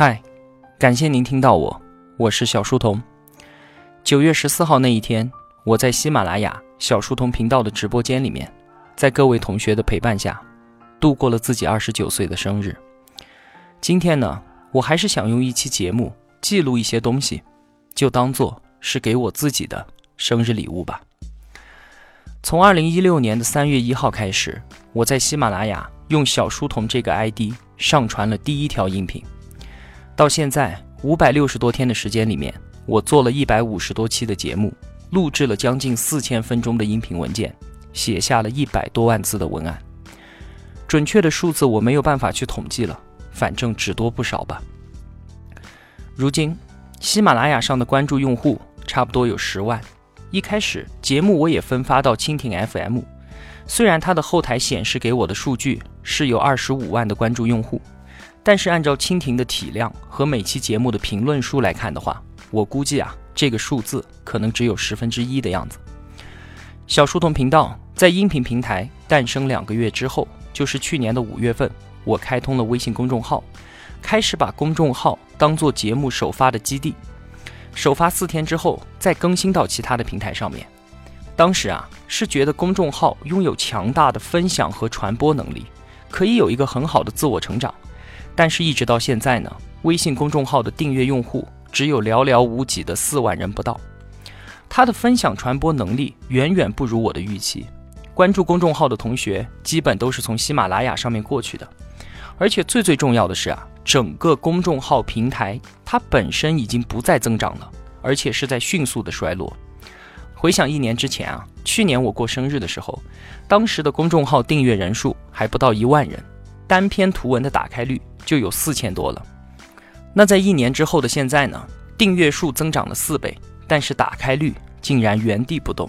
嗨，感谢您听到我，我是小书童。九月十四号那一天，我在喜马拉雅小书童频道的直播间里面，在各位同学的陪伴下，度过了自己二十九岁的生日。今天呢，我还是想用一期节目记录一些东西，就当做是给我自己的生日礼物吧。从二零一六年的三月一号开始，我在喜马拉雅用小书童这个 ID 上传了第一条音频。到现在五百六十多天的时间里面，我做了一百五十多期的节目，录制了将近四千分钟的音频文件，写下了一百多万字的文案。准确的数字我没有办法去统计了，反正只多不少吧。如今，喜马拉雅上的关注用户差不多有十万。一开始节目我也分发到蜻蜓 FM，虽然它的后台显示给我的数据是有二十五万的关注用户。但是按照蜻蜓的体量和每期节目的评论数来看的话，我估计啊，这个数字可能只有十分之一的样子。小书童频道在音频平台诞生两个月之后，就是去年的五月份，我开通了微信公众号，开始把公众号当做节目首发的基地，首发四天之后再更新到其他的平台上面。当时啊，是觉得公众号拥有强大的分享和传播能力，可以有一个很好的自我成长。但是，一直到现在呢，微信公众号的订阅用户只有寥寥无几的四万人不到，它的分享传播能力远远不如我的预期。关注公众号的同学基本都是从喜马拉雅上面过去的，而且最最重要的是啊，整个公众号平台它本身已经不再增长了，而且是在迅速的衰落。回想一年之前啊，去年我过生日的时候，当时的公众号订阅人数还不到一万人，单篇图文的打开率。就有四千多了。那在一年之后的现在呢？订阅数增长了四倍，但是打开率竟然原地不动，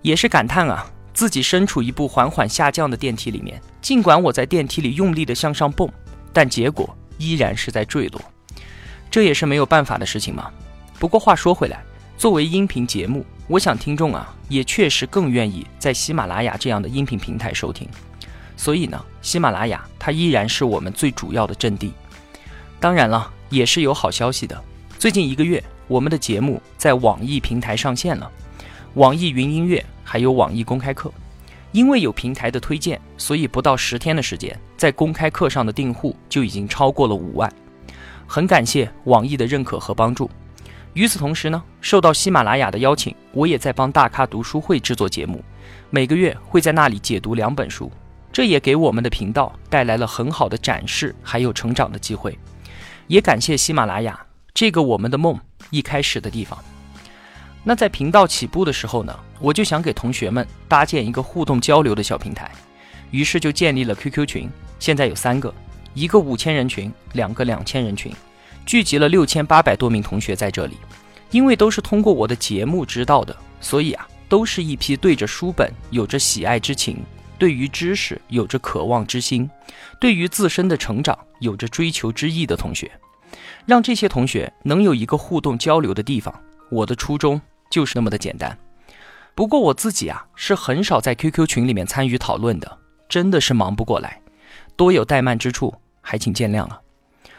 也是感叹啊，自己身处一部缓缓下降的电梯里面。尽管我在电梯里用力的向上蹦，但结果依然是在坠落。这也是没有办法的事情嘛。不过话说回来，作为音频节目，我想听众啊，也确实更愿意在喜马拉雅这样的音频平台收听。所以呢，喜马拉雅它依然是我们最主要的阵地。当然了，也是有好消息的。最近一个月，我们的节目在网易平台上线了，网易云音乐还有网易公开课。因为有平台的推荐，所以不到十天的时间，在公开课上的订户就已经超过了五万。很感谢网易的认可和帮助。与此同时呢，受到喜马拉雅的邀请，我也在帮大咖读书会制作节目，每个月会在那里解读两本书。这也给我们的频道带来了很好的展示，还有成长的机会。也感谢喜马拉雅这个我们的梦一开始的地方。那在频道起步的时候呢，我就想给同学们搭建一个互动交流的小平台，于是就建立了 QQ 群。现在有三个，一个五千人群，两个两千人群，聚集了六千八百多名同学在这里。因为都是通过我的节目知道的，所以啊，都是一批对着书本有着喜爱之情。对于知识有着渴望之心，对于自身的成长有着追求之意的同学，让这些同学能有一个互动交流的地方，我的初衷就是那么的简单。不过我自己啊是很少在 QQ 群里面参与讨论的，真的是忙不过来，多有怠慢之处，还请见谅啊。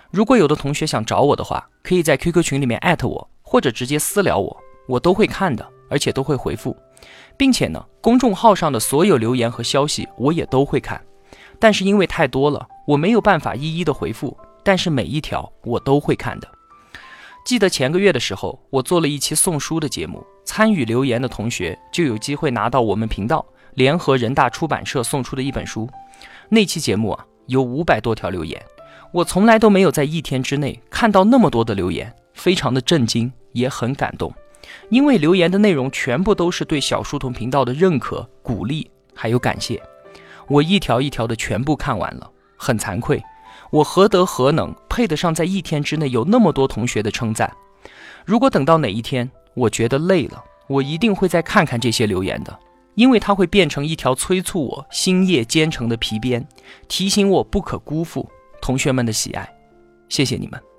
如果有的同学想找我的话，可以在 QQ 群里面艾特我，或者直接私聊我，我都会看的，而且都会回复。并且呢，公众号上的所有留言和消息我也都会看，但是因为太多了，我没有办法一一的回复。但是每一条我都会看的。记得前个月的时候，我做了一期送书的节目，参与留言的同学就有机会拿到我们频道联合人大出版社送出的一本书。那期节目啊，有五百多条留言，我从来都没有在一天之内看到那么多的留言，非常的震惊，也很感动。因为留言的内容全部都是对小书童频道的认可、鼓励，还有感谢，我一条一条的全部看完了，很惭愧，我何德何能配得上在一天之内有那么多同学的称赞？如果等到哪一天我觉得累了，我一定会再看看这些留言的，因为它会变成一条催促我星夜兼程的皮鞭，提醒我不可辜负同学们的喜爱。谢谢你们。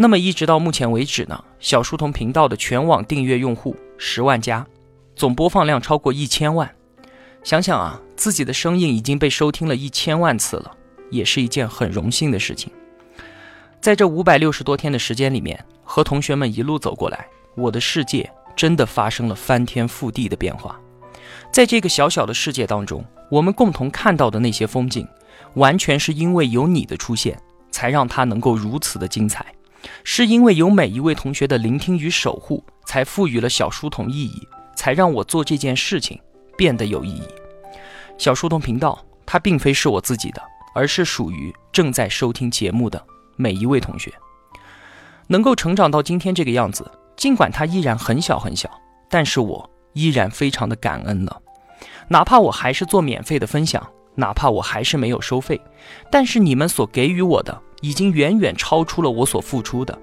那么一直到目前为止呢，小书童频道的全网订阅用户十万加，总播放量超过一千万。想想啊，自己的声音已经被收听了一千万次了，也是一件很荣幸的事情。在这五百六十多天的时间里面，和同学们一路走过来，我的世界真的发生了翻天覆地的变化。在这个小小的世界当中，我们共同看到的那些风景，完全是因为有你的出现，才让它能够如此的精彩。是因为有每一位同学的聆听与守护，才赋予了小书童意义，才让我做这件事情变得有意义。小书童频道，它并非是我自己的，而是属于正在收听节目的每一位同学。能够成长到今天这个样子，尽管它依然很小很小，但是我依然非常的感恩了。哪怕我还是做免费的分享，哪怕我还是没有收费，但是你们所给予我的。已经远远超出了我所付出的。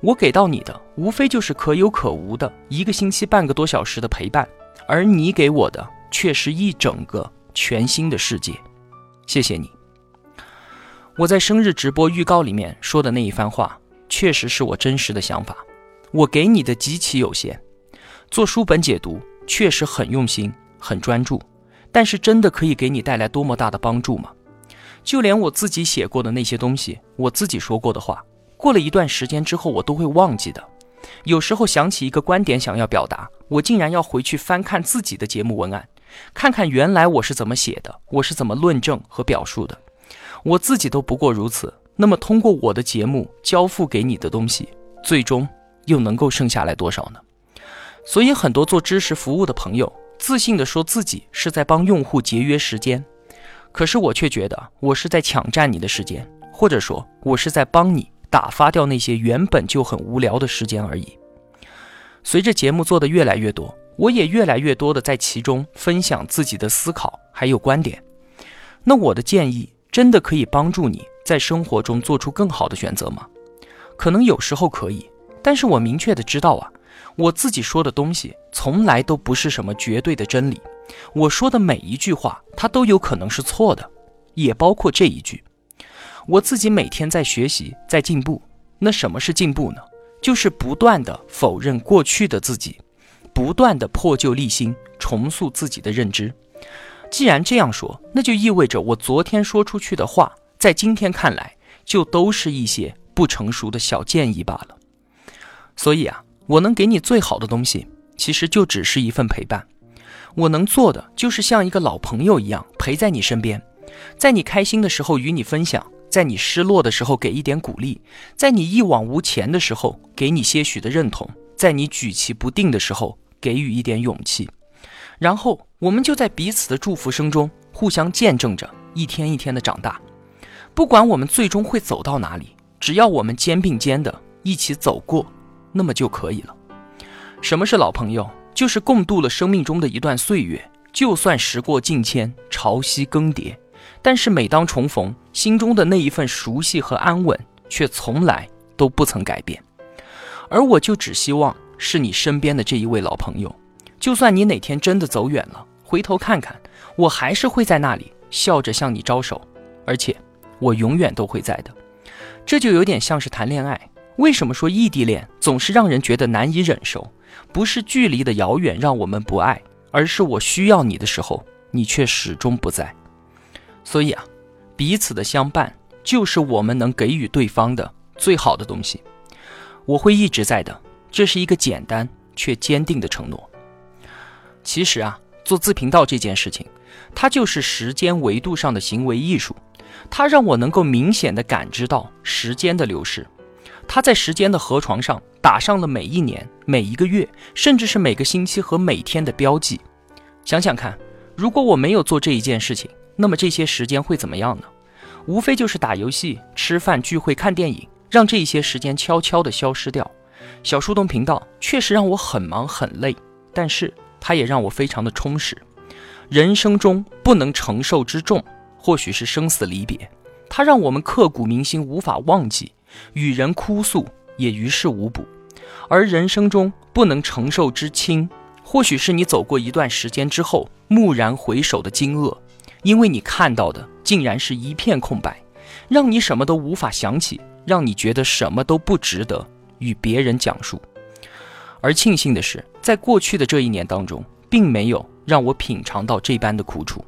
我给到你的，无非就是可有可无的一个星期半个多小时的陪伴，而你给我的却是一整个全新的世界。谢谢你。我在生日直播预告里面说的那一番话，确实是我真实的想法。我给你的极其有限，做书本解读确实很用心、很专注，但是真的可以给你带来多么大的帮助吗？就连我自己写过的那些东西，我自己说过的话，过了一段时间之后，我都会忘记的。有时候想起一个观点想要表达，我竟然要回去翻看自己的节目文案，看看原来我是怎么写的，我是怎么论证和表述的。我自己都不过如此，那么通过我的节目交付给你的东西，最终又能够剩下来多少呢？所以很多做知识服务的朋友，自信的说自己是在帮用户节约时间。可是我却觉得，我是在抢占你的时间，或者说，我是在帮你打发掉那些原本就很无聊的时间而已。随着节目做的越来越多，我也越来越多的在其中分享自己的思考还有观点。那我的建议真的可以帮助你在生活中做出更好的选择吗？可能有时候可以，但是我明确的知道啊，我自己说的东西从来都不是什么绝对的真理。我说的每一句话，它都有可能是错的，也包括这一句。我自己每天在学习，在进步。那什么是进步呢？就是不断的否认过去的自己，不断的破旧立新，重塑自己的认知。既然这样说，那就意味着我昨天说出去的话，在今天看来，就都是一些不成熟的小建议罢了。所以啊，我能给你最好的东西，其实就只是一份陪伴。我能做的就是像一个老朋友一样陪在你身边，在你开心的时候与你分享，在你失落的时候给一点鼓励，在你一往无前的时候给你些许的认同，在你举棋不定的时候给予一点勇气，然后我们就在彼此的祝福声中互相见证着一天一天的长大。不管我们最终会走到哪里，只要我们肩并肩的一起走过，那么就可以了。什么是老朋友？就是共度了生命中的一段岁月，就算时过境迁，潮汐更迭，但是每当重逢，心中的那一份熟悉和安稳，却从来都不曾改变。而我就只希望是你身边的这一位老朋友，就算你哪天真的走远了，回头看看，我还是会在那里笑着向你招手，而且我永远都会在的。这就有点像是谈恋爱，为什么说异地恋总是让人觉得难以忍受？不是距离的遥远让我们不爱，而是我需要你的时候，你却始终不在。所以啊，彼此的相伴就是我们能给予对方的最好的东西。我会一直在的，这是一个简单却坚定的承诺。其实啊，做自频道这件事情，它就是时间维度上的行为艺术，它让我能够明显的感知到时间的流逝。他在时间的河床上打上了每一年、每一个月，甚至是每个星期和每天的标记。想想看，如果我没有做这一件事情，那么这些时间会怎么样呢？无非就是打游戏、吃饭、聚会、看电影，让这些时间悄悄地消失掉。小树洞频道确实让我很忙很累，但是它也让我非常的充实。人生中不能承受之重，或许是生死离别，它让我们刻骨铭心，无法忘记。与人哭诉也于事无补，而人生中不能承受之轻，或许是你走过一段时间之后蓦然回首的惊愕，因为你看到的竟然是一片空白，让你什么都无法想起，让你觉得什么都不值得与别人讲述。而庆幸的是，在过去的这一年当中，并没有让我品尝到这般的苦楚。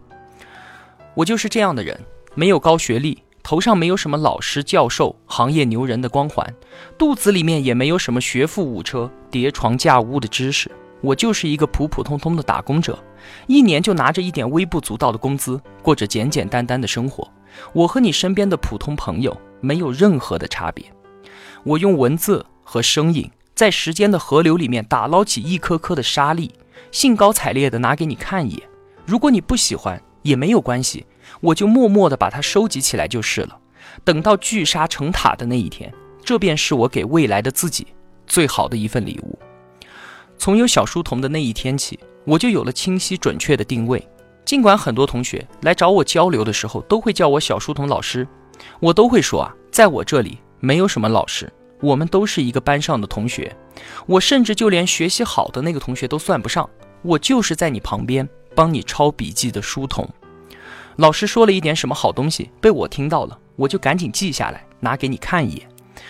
我就是这样的人，没有高学历。头上没有什么老师、教授、行业牛人的光环，肚子里面也没有什么学富五车、叠床架屋的知识。我就是一个普普通通的打工者，一年就拿着一点微不足道的工资，过着简简单单的生活。我和你身边的普通朋友没有任何的差别。我用文字和声音，在时间的河流里面打捞起一颗颗的沙粒，兴高采烈地拿给你看一眼。如果你不喜欢也没有关系，我就默默地把它收集起来就是了。等到聚沙成塔的那一天，这便是我给未来的自己最好的一份礼物。从有小书童的那一天起，我就有了清晰准确的定位。尽管很多同学来找我交流的时候都会叫我小书童老师，我都会说啊，在我这里没有什么老师，我们都是一个班上的同学。我甚至就连学习好的那个同学都算不上，我就是在你旁边帮你抄笔记的书童。老师说了一点什么好东西，被我听到了，我就赶紧记下来，拿给你看一眼。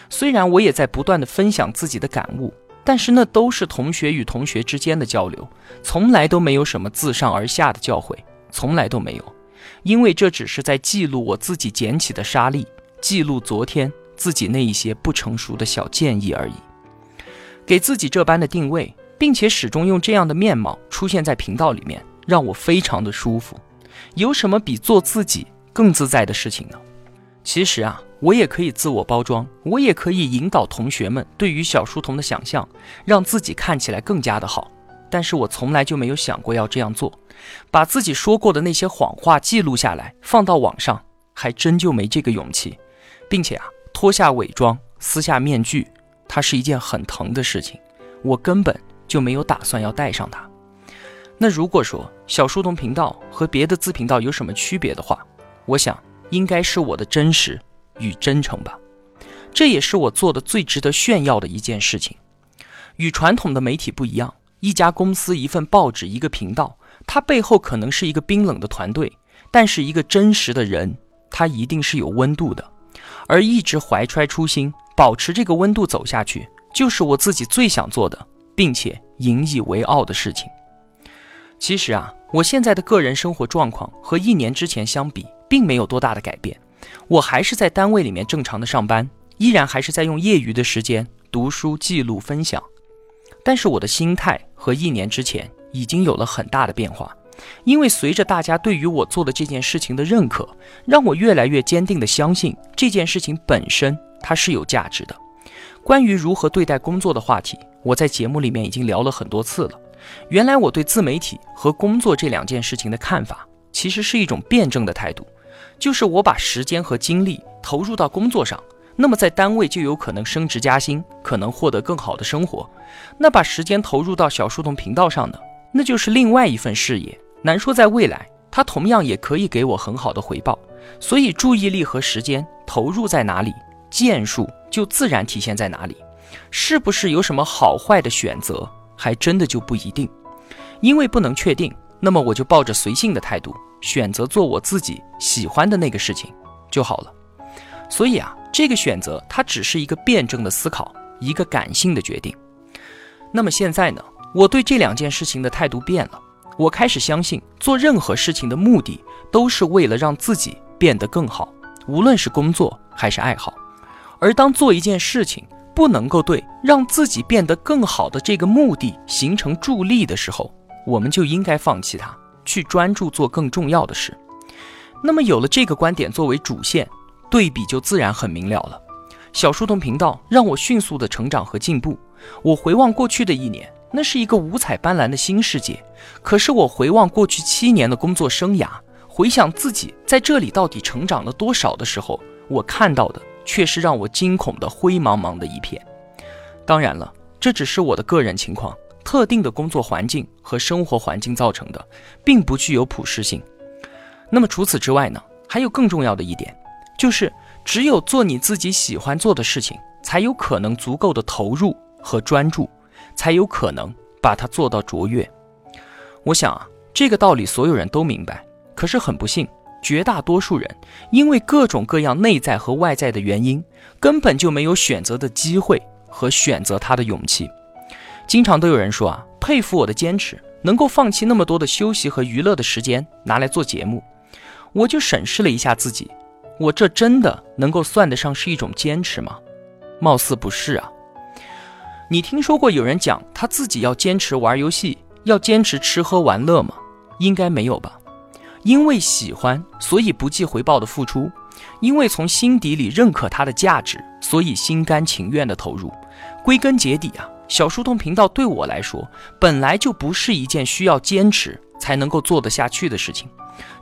虽然我也在不断的分享自己的感悟。但是那都是同学与同学之间的交流，从来都没有什么自上而下的教诲，从来都没有，因为这只是在记录我自己捡起的沙粒，记录昨天自己那一些不成熟的小建议而已。给自己这般的定位，并且始终用这样的面貌出现在频道里面，让我非常的舒服。有什么比做自己更自在的事情呢？其实啊。我也可以自我包装，我也可以引导同学们对于小书童的想象，让自己看起来更加的好。但是我从来就没有想过要这样做，把自己说过的那些谎话记录下来放到网上，还真就没这个勇气。并且啊，脱下伪装，撕下面具，它是一件很疼的事情，我根本就没有打算要戴上它。那如果说小书童频道和别的自频道有什么区别的话，我想应该是我的真实。与真诚吧，这也是我做的最值得炫耀的一件事情。与传统的媒体不一样，一家公司、一份报纸、一个频道，它背后可能是一个冰冷的团队，但是一个真实的人，他一定是有温度的。而一直怀揣初心，保持这个温度走下去，就是我自己最想做的，并且引以为傲的事情。其实啊，我现在的个人生活状况和一年之前相比，并没有多大的改变。我还是在单位里面正常的上班，依然还是在用业余的时间读书、记录、分享。但是我的心态和一年之前已经有了很大的变化，因为随着大家对于我做的这件事情的认可，让我越来越坚定的相信这件事情本身它是有价值的。关于如何对待工作的话题，我在节目里面已经聊了很多次了。原来我对自媒体和工作这两件事情的看法，其实是一种辩证的态度。就是我把时间和精力投入到工作上，那么在单位就有可能升职加薪，可能获得更好的生活。那把时间投入到小书童频道上呢，那就是另外一份事业。难说在未来，它同样也可以给我很好的回报。所以注意力和时间投入在哪里，建树就自然体现在哪里。是不是有什么好坏的选择，还真的就不一定。因为不能确定，那么我就抱着随性的态度。选择做我自己喜欢的那个事情就好了。所以啊，这个选择它只是一个辩证的思考，一个感性的决定。那么现在呢，我对这两件事情的态度变了。我开始相信，做任何事情的目的都是为了让自己变得更好，无论是工作还是爱好。而当做一件事情不能够对让自己变得更好的这个目的形成助力的时候，我们就应该放弃它。去专注做更重要的事，那么有了这个观点作为主线，对比就自然很明了了。小书童频道让我迅速的成长和进步。我回望过去的一年，那是一个五彩斑斓的新世界。可是我回望过去七年的工作生涯，回想自己在这里到底成长了多少的时候，我看到的却是让我惊恐的灰茫茫的一片。当然了，这只是我的个人情况。特定的工作环境和生活环境造成的，并不具有普适性。那么除此之外呢？还有更重要的一点，就是只有做你自己喜欢做的事情，才有可能足够的投入和专注，才有可能把它做到卓越。我想啊，这个道理所有人都明白。可是很不幸，绝大多数人因为各种各样内在和外在的原因，根本就没有选择的机会和选择他的勇气。经常都有人说啊，佩服我的坚持，能够放弃那么多的休息和娱乐的时间拿来做节目。我就审视了一下自己，我这真的能够算得上是一种坚持吗？貌似不是啊。你听说过有人讲他自己要坚持玩游戏，要坚持吃喝玩乐吗？应该没有吧。因为喜欢，所以不计回报的付出；因为从心底里认可它的价值，所以心甘情愿的投入。归根结底啊，小书童频道对我来说，本来就不是一件需要坚持才能够做得下去的事情。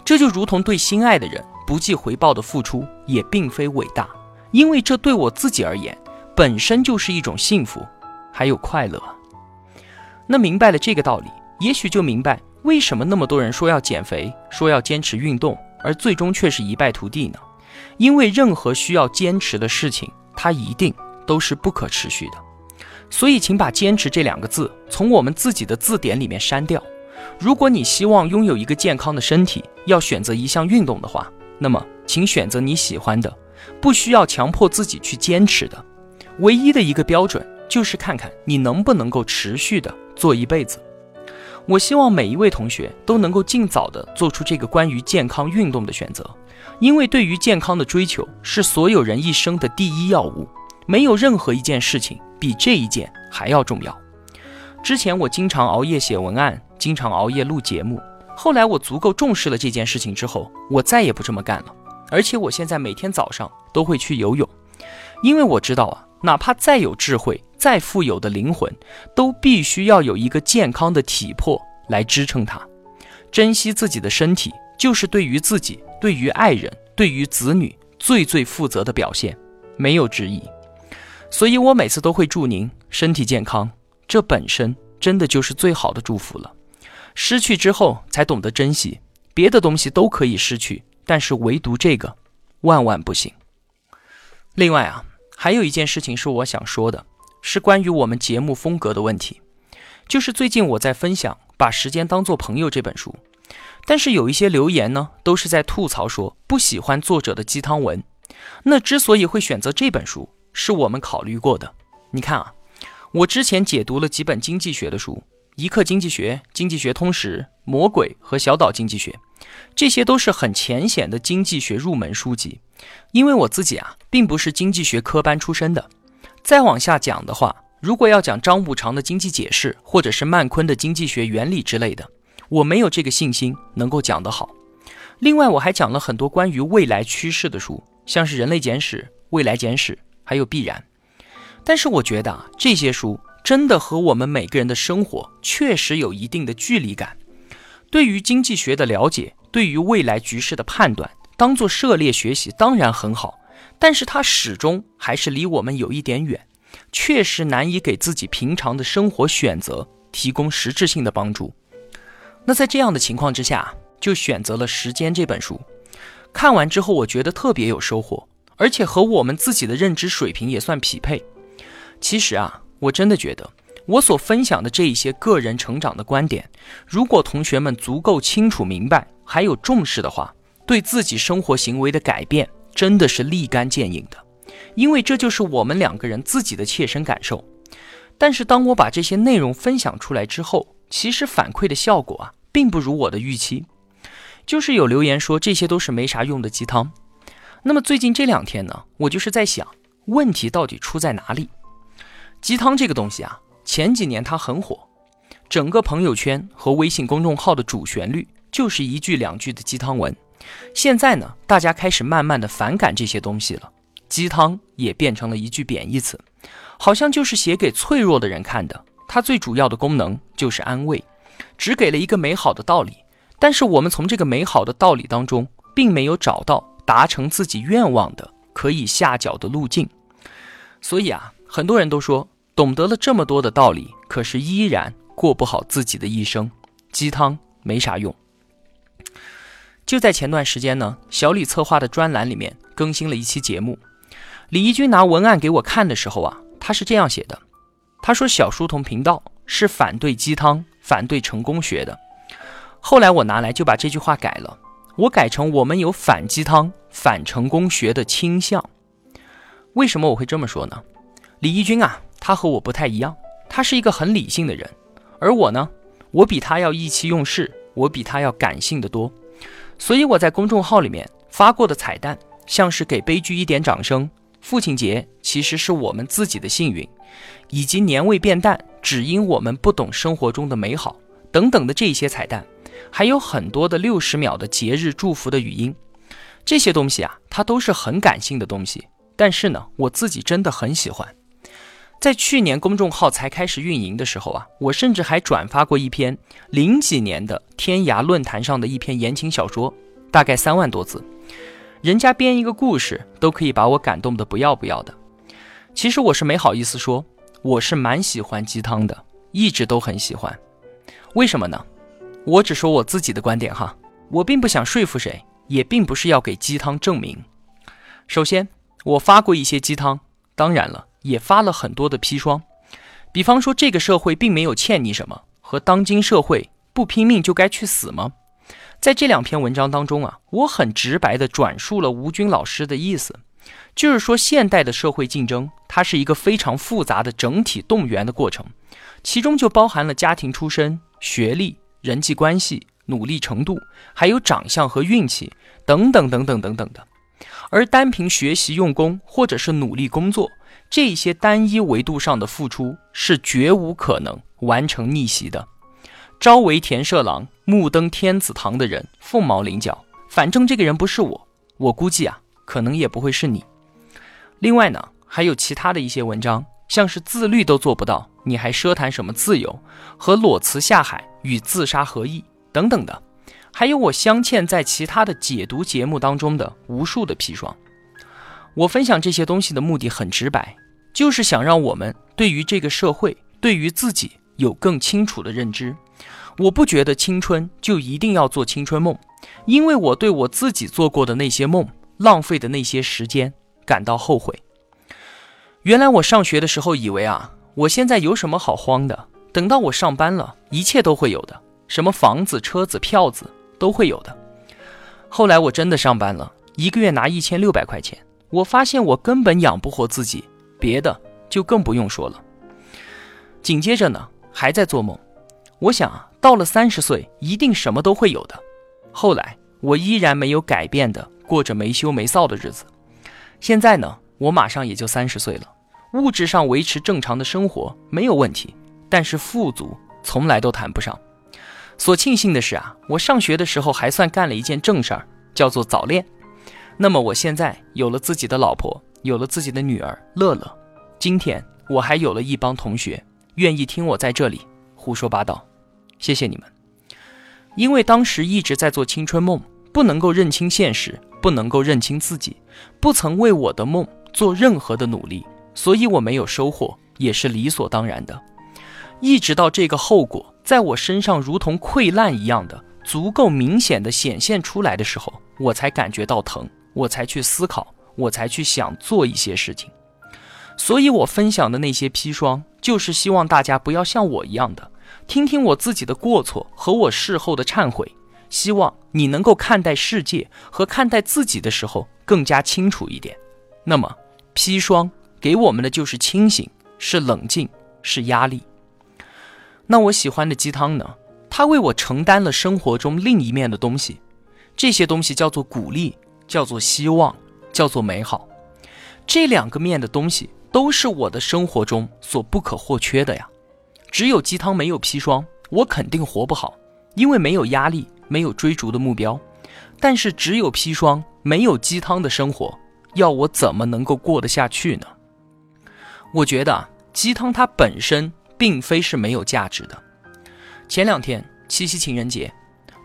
这就如同对心爱的人不计回报的付出，也并非伟大，因为这对我自己而言，本身就是一种幸福。还有快乐。那明白了这个道理，也许就明白为什么那么多人说要减肥，说要坚持运动，而最终却是一败涂地呢？因为任何需要坚持的事情，它一定都是不可持续的。所以，请把“坚持”这两个字从我们自己的字典里面删掉。如果你希望拥有一个健康的身体，要选择一项运动的话，那么请选择你喜欢的，不需要强迫自己去坚持的。唯一的一个标准。就是看看你能不能够持续的做一辈子。我希望每一位同学都能够尽早的做出这个关于健康运动的选择，因为对于健康的追求是所有人一生的第一要务，没有任何一件事情比这一件还要重要。之前我经常熬夜写文案，经常熬夜录节目，后来我足够重视了这件事情之后，我再也不这么干了。而且我现在每天早上都会去游泳，因为我知道啊。哪怕再有智慧、再富有的灵魂，都必须要有一个健康的体魄来支撑它。珍惜自己的身体，就是对于自己、对于爱人、对于子女最最负责的表现，没有之一。所以我每次都会祝您身体健康，这本身真的就是最好的祝福了。失去之后才懂得珍惜，别的东西都可以失去，但是唯独这个，万万不行。另外啊。还有一件事情是我想说的，是关于我们节目风格的问题。就是最近我在分享《把时间当作朋友》这本书，但是有一些留言呢，都是在吐槽说不喜欢作者的鸡汤文。那之所以会选择这本书，是我们考虑过的。你看啊，我之前解读了几本经济学的书，《一刻经济学》《经济学通识》《魔鬼》和《小岛经济学》，这些都是很浅显的经济学入门书籍。因为我自己啊，并不是经济学科班出身的。再往下讲的话，如果要讲张五常的经济解释，或者是曼昆的经济学原理之类的，我没有这个信心能够讲得好。另外，我还讲了很多关于未来趋势的书，像是《人类简史》《未来简史》，还有《必然》。但是我觉得啊，这些书真的和我们每个人的生活确实有一定的距离感。对于经济学的了解，对于未来局势的判断。当做涉猎学习当然很好，但是它始终还是离我们有一点远，确实难以给自己平常的生活选择提供实质性的帮助。那在这样的情况之下，就选择了《时间》这本书。看完之后，我觉得特别有收获，而且和我们自己的认知水平也算匹配。其实啊，我真的觉得我所分享的这一些个人成长的观点，如果同学们足够清楚明白，还有重视的话。对自己生活行为的改变真的是立竿见影的，因为这就是我们两个人自己的切身感受。但是当我把这些内容分享出来之后，其实反馈的效果啊，并不如我的预期。就是有留言说这些都是没啥用的鸡汤。那么最近这两天呢，我就是在想，问题到底出在哪里？鸡汤这个东西啊，前几年它很火，整个朋友圈和微信公众号的主旋律就是一句两句的鸡汤文。现在呢，大家开始慢慢的反感这些东西了，鸡汤也变成了一句贬义词，好像就是写给脆弱的人看的。它最主要的功能就是安慰，只给了一个美好的道理，但是我们从这个美好的道理当中，并没有找到达成自己愿望的可以下脚的路径。所以啊，很多人都说，懂得了这么多的道理，可是依然过不好自己的一生，鸡汤没啥用。就在前段时间呢，小李策划的专栏里面更新了一期节目。李义军拿文案给我看的时候啊，他是这样写的：他说小书童频道是反对鸡汤、反对成功学的。后来我拿来就把这句话改了，我改成我们有反鸡汤、反成功学的倾向。为什么我会这么说呢？李义军啊，他和我不太一样，他是一个很理性的人，而我呢，我比他要意气用事，我比他要感性的多。所以我在公众号里面发过的彩蛋，像是给悲剧一点掌声，父亲节其实是我们自己的幸运，以及年味变淡，只因我们不懂生活中的美好等等的这些彩蛋，还有很多的六十秒的节日祝福的语音，这些东西啊，它都是很感性的东西。但是呢，我自己真的很喜欢。在去年公众号才开始运营的时候啊，我甚至还转发过一篇零几年的天涯论坛上的一篇言情小说，大概三万多字。人家编一个故事都可以把我感动的不要不要的。其实我是没好意思说，我是蛮喜欢鸡汤的，一直都很喜欢。为什么呢？我只说我自己的观点哈，我并不想说服谁，也并不是要给鸡汤证明。首先，我发过一些鸡汤，当然了，也发了很多的砒霜。比方说，这个社会并没有欠你什么，和当今社会不拼命就该去死吗？在这两篇文章当中啊，我很直白地转述了吴军老师的意思，就是说现代的社会竞争，它是一个非常复杂的整体动员的过程，其中就包含了家庭出身、学历、人际关系、努力程度，还有长相和运气等等等等等等的。而单凭学习用功或者是努力工作，这些单一维度上的付出是绝无可能完成逆袭的。朝为田舍郎，暮登天子堂的人凤毛麟角。反正这个人不是我，我估计啊，可能也不会是你。另外呢，还有其他的一些文章，像是自律都做不到，你还奢谈什么自由？和裸辞下海与自杀何异？等等的。还有我镶嵌在其他的解读节目当中的无数的砒霜。我分享这些东西的目的很直白，就是想让我们对于这个社会，对于自己有更清楚的认知。我不觉得青春就一定要做青春梦，因为我对我自己做过的那些梦，浪费的那些时间感到后悔。原来我上学的时候以为啊，我现在有什么好慌的？等到我上班了，一切都会有的，什么房子、车子、票子都会有的。后来我真的上班了，一个月拿一千六百块钱，我发现我根本养不活自己，别的就更不用说了。紧接着呢，还在做梦。我想啊，到了三十岁，一定什么都会有的。后来，我依然没有改变的过着没羞没臊的日子。现在呢，我马上也就三十岁了，物质上维持正常的生活没有问题，但是富足从来都谈不上。所庆幸的是啊，我上学的时候还算干了一件正事儿，叫做早恋。那么我现在有了自己的老婆，有了自己的女儿乐乐。今天我还有了一帮同学愿意听我在这里胡说八道。谢谢你们，因为当时一直在做青春梦，不能够认清现实，不能够认清自己，不曾为我的梦做任何的努力，所以我没有收获，也是理所当然的。一直到这个后果在我身上如同溃烂一样的足够明显的显现出来的时候，我才感觉到疼，我才去思考，我才去想做一些事情。所以我分享的那些砒霜，就是希望大家不要像我一样的。听听我自己的过错和我事后的忏悔，希望你能够看待世界和看待自己的时候更加清楚一点。那么，砒霜给我们的就是清醒，是冷静，是压力。那我喜欢的鸡汤呢？它为我承担了生活中另一面的东西，这些东西叫做鼓励，叫做希望，叫做美好。这两个面的东西都是我的生活中所不可或缺的呀。只有鸡汤没有砒霜，我肯定活不好，因为没有压力，没有追逐的目标。但是只有砒霜没有鸡汤的生活，要我怎么能够过得下去呢？我觉得鸡汤它本身并非是没有价值的。前两天七夕情人节，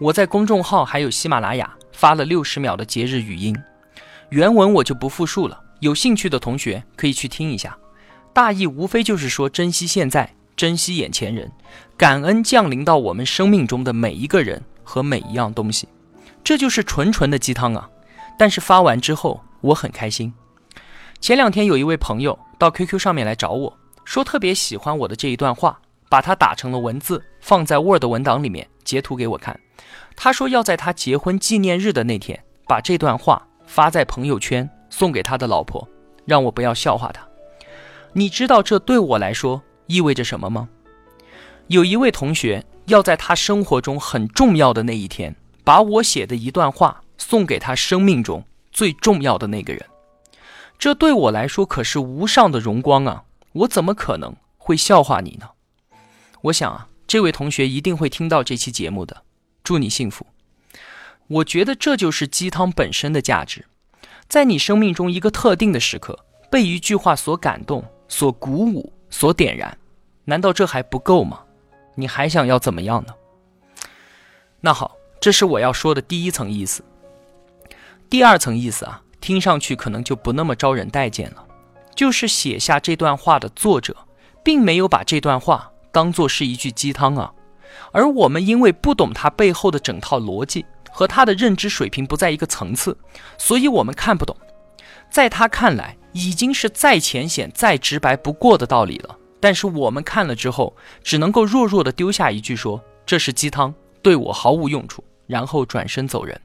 我在公众号还有喜马拉雅发了六十秒的节日语音，原文我就不复述了，有兴趣的同学可以去听一下。大意无非就是说珍惜现在。珍惜眼前人，感恩降临到我们生命中的每一个人和每一样东西，这就是纯纯的鸡汤啊！但是发完之后，我很开心。前两天有一位朋友到 QQ 上面来找我说，特别喜欢我的这一段话，把它打成了文字，放在 Word 文档里面，截图给我看。他说要在他结婚纪念日的那天，把这段话发在朋友圈，送给他的老婆，让我不要笑话他。你知道这对我来说？意味着什么吗？有一位同学要在他生活中很重要的那一天，把我写的一段话送给他生命中最重要的那个人。这对我来说可是无上的荣光啊！我怎么可能会笑话你呢？我想啊，这位同学一定会听到这期节目的。祝你幸福。我觉得这就是鸡汤本身的价值，在你生命中一个特定的时刻，被一句话所感动、所鼓舞、所点燃，难道这还不够吗？你还想要怎么样呢？那好，这是我要说的第一层意思。第二层意思啊。听上去可能就不那么招人待见了，就是写下这段话的作者，并没有把这段话当做是一句鸡汤啊，而我们因为不懂他背后的整套逻辑，和他的认知水平不在一个层次，所以我们看不懂。在他看来，已经是再浅显、再直白不过的道理了，但是我们看了之后，只能够弱弱的丢下一句说：“这是鸡汤，对我毫无用处。”然后转身走人。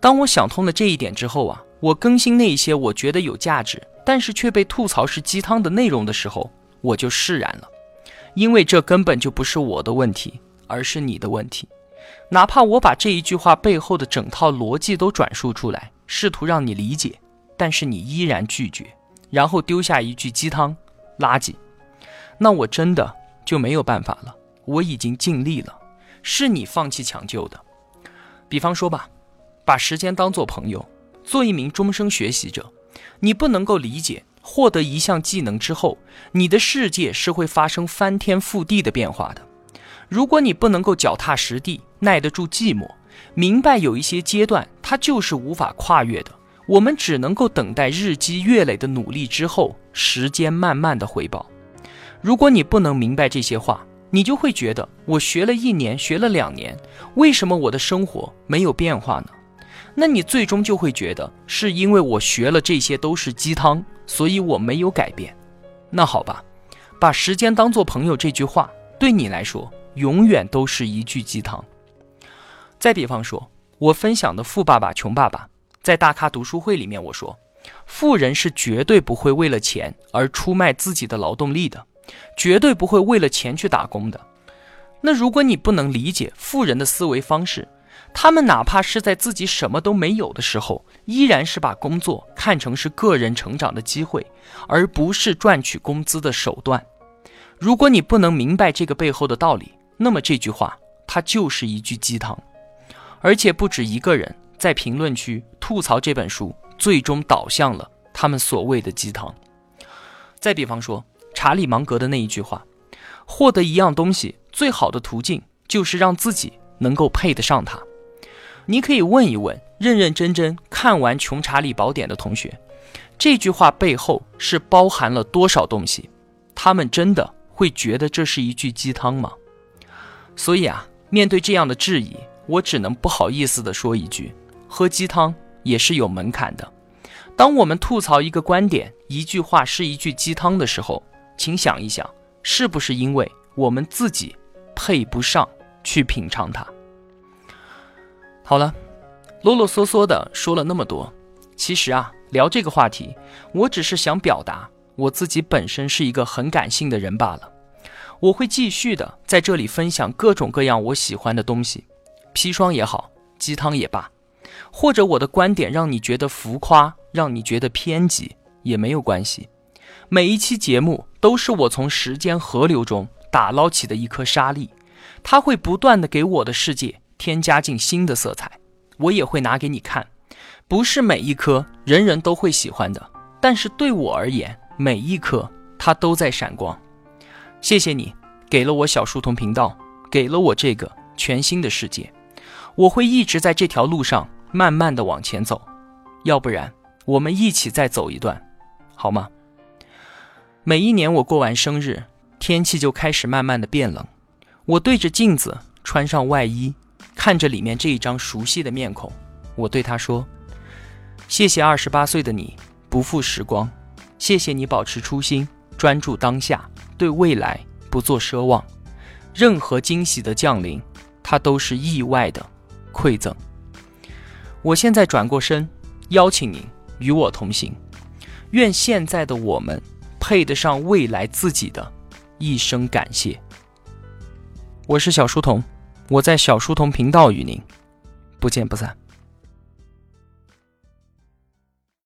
当我想通了这一点之后啊，我更新那些我觉得有价值，但是却被吐槽是鸡汤的内容的时候，我就释然了，因为这根本就不是我的问题，而是你的问题。哪怕我把这一句话背后的整套逻辑都转述出来，试图让你理解，但是你依然拒绝，然后丢下一句鸡汤垃圾，那我真的就没有办法了。我已经尽力了，是你放弃抢救的。比方说吧。把时间当做朋友，做一名终生学习者。你不能够理解，获得一项技能之后，你的世界是会发生翻天覆地的变化的。如果你不能够脚踏实地，耐得住寂寞，明白有一些阶段它就是无法跨越的，我们只能够等待日积月累的努力之后，时间慢慢的回报。如果你不能明白这些话，你就会觉得我学了一年，学了两年，为什么我的生活没有变化呢？那你最终就会觉得是因为我学了这些都是鸡汤，所以我没有改变。那好吧，把时间当做朋友这句话对你来说永远都是一句鸡汤。再比方说，我分享的《富爸爸穷爸爸》在大咖读书会里面，我说，富人是绝对不会为了钱而出卖自己的劳动力的，绝对不会为了钱去打工的。那如果你不能理解富人的思维方式，他们哪怕是在自己什么都没有的时候，依然是把工作看成是个人成长的机会，而不是赚取工资的手段。如果你不能明白这个背后的道理，那么这句话它就是一句鸡汤。而且不止一个人在评论区吐槽这本书，最终导向了他们所谓的鸡汤。再比方说，查理芒格的那一句话：“获得一样东西最好的途径，就是让自己能够配得上它。”你可以问一问认认真真看完《穷查理宝典》的同学，这句话背后是包含了多少东西？他们真的会觉得这是一句鸡汤吗？所以啊，面对这样的质疑，我只能不好意思地说一句：喝鸡汤也是有门槛的。当我们吐槽一个观点、一句话是一句鸡汤的时候，请想一想，是不是因为我们自己配不上去品尝它？好了，啰啰嗦嗦的说了那么多，其实啊，聊这个话题，我只是想表达我自己本身是一个很感性的人罢了。我会继续的在这里分享各种各样我喜欢的东西，砒霜也好，鸡汤也罢，或者我的观点让你觉得浮夸，让你觉得偏激也没有关系。每一期节目都是我从时间河流中打捞起的一颗沙粒，它会不断的给我的世界。添加进新的色彩，我也会拿给你看。不是每一颗人人都会喜欢的，但是对我而言，每一颗它都在闪光。谢谢你给了我小书童频道，给了我这个全新的世界。我会一直在这条路上慢慢的往前走，要不然我们一起再走一段，好吗？每一年我过完生日，天气就开始慢慢的变冷，我对着镜子穿上外衣。看着里面这一张熟悉的面孔，我对他说：“谢谢二十八岁的你不负时光，谢谢你保持初心，专注当下，对未来不做奢望。任何惊喜的降临，它都是意外的馈赠。我现在转过身，邀请您与我同行。愿现在的我们配得上未来自己的一声感谢。”我是小书童。我在小书童频道与您不见不散。